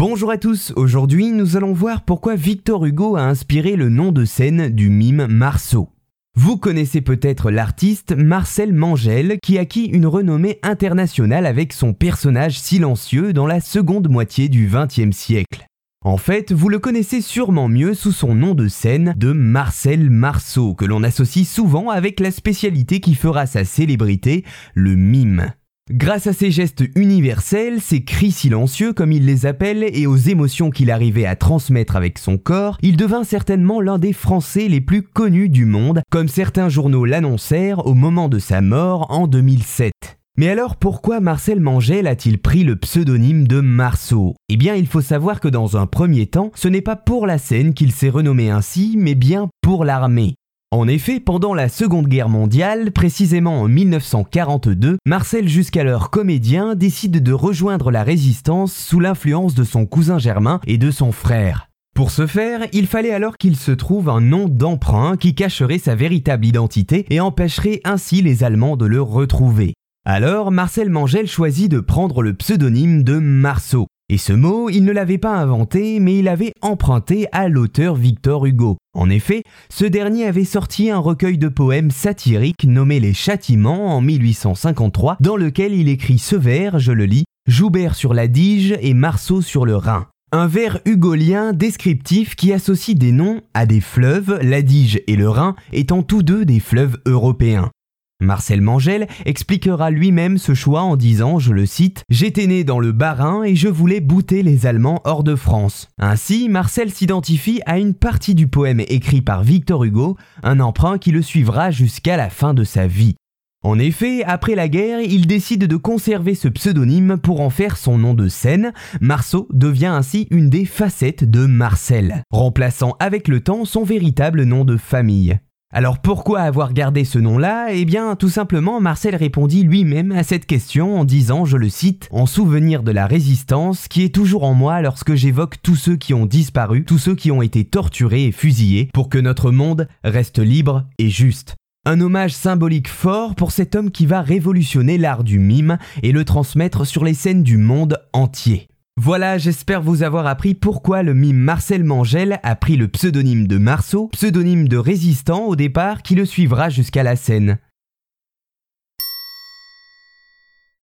Bonjour à tous, aujourd'hui nous allons voir pourquoi Victor Hugo a inspiré le nom de scène du mime Marceau. Vous connaissez peut-être l'artiste Marcel Mangel qui acquit une renommée internationale avec son personnage silencieux dans la seconde moitié du XXe siècle. En fait, vous le connaissez sûrement mieux sous son nom de scène de Marcel Marceau, que l'on associe souvent avec la spécialité qui fera sa célébrité, le mime. Grâce à ses gestes universels, ses cris silencieux comme il les appelle et aux émotions qu'il arrivait à transmettre avec son corps, il devint certainement l'un des Français les plus connus du monde, comme certains journaux l'annoncèrent au moment de sa mort en 2007. Mais alors pourquoi Marcel Mangel a-t-il pris le pseudonyme de Marceau? Eh bien il faut savoir que dans un premier temps, ce n'est pas pour la scène qu'il s'est renommé ainsi, mais bien pour l'armée. En effet, pendant la Seconde Guerre mondiale, précisément en 1942, Marcel, jusqu'alors comédien, décide de rejoindre la résistance sous l'influence de son cousin germain et de son frère. Pour ce faire, il fallait alors qu'il se trouve un nom d'emprunt qui cacherait sa véritable identité et empêcherait ainsi les Allemands de le retrouver. Alors, Marcel Mangel choisit de prendre le pseudonyme de Marceau. Et ce mot, il ne l'avait pas inventé, mais il avait emprunté à l'auteur Victor Hugo. En effet, ce dernier avait sorti un recueil de poèmes satiriques nommé Les Châtiments en 1853, dans lequel il écrit ce vers, je le lis, Joubert sur la Dige et Marceau sur le Rhin. Un vers hugolien descriptif qui associe des noms à des fleuves, la Dige et le Rhin étant tous deux des fleuves européens. Marcel Mangel expliquera lui-même ce choix en disant, je le cite, J'étais né dans le Bas-Rhin et je voulais bouter les Allemands hors de France. Ainsi, Marcel s'identifie à une partie du poème écrit par Victor Hugo, un emprunt qui le suivra jusqu'à la fin de sa vie. En effet, après la guerre, il décide de conserver ce pseudonyme pour en faire son nom de scène. Marceau devient ainsi une des facettes de Marcel, remplaçant avec le temps son véritable nom de famille. Alors pourquoi avoir gardé ce nom-là? Eh bien tout simplement Marcel répondit lui-même à cette question en disant, je le cite, En souvenir de la résistance qui est toujours en moi lorsque j'évoque tous ceux qui ont disparu, tous ceux qui ont été torturés et fusillés, pour que notre monde reste libre et juste. Un hommage symbolique fort pour cet homme qui va révolutionner l'art du mime et le transmettre sur les scènes du monde entier. Voilà, j'espère vous avoir appris pourquoi le mime Marcel Mangel a pris le pseudonyme de Marceau, pseudonyme de résistant au départ qui le suivra jusqu'à la scène.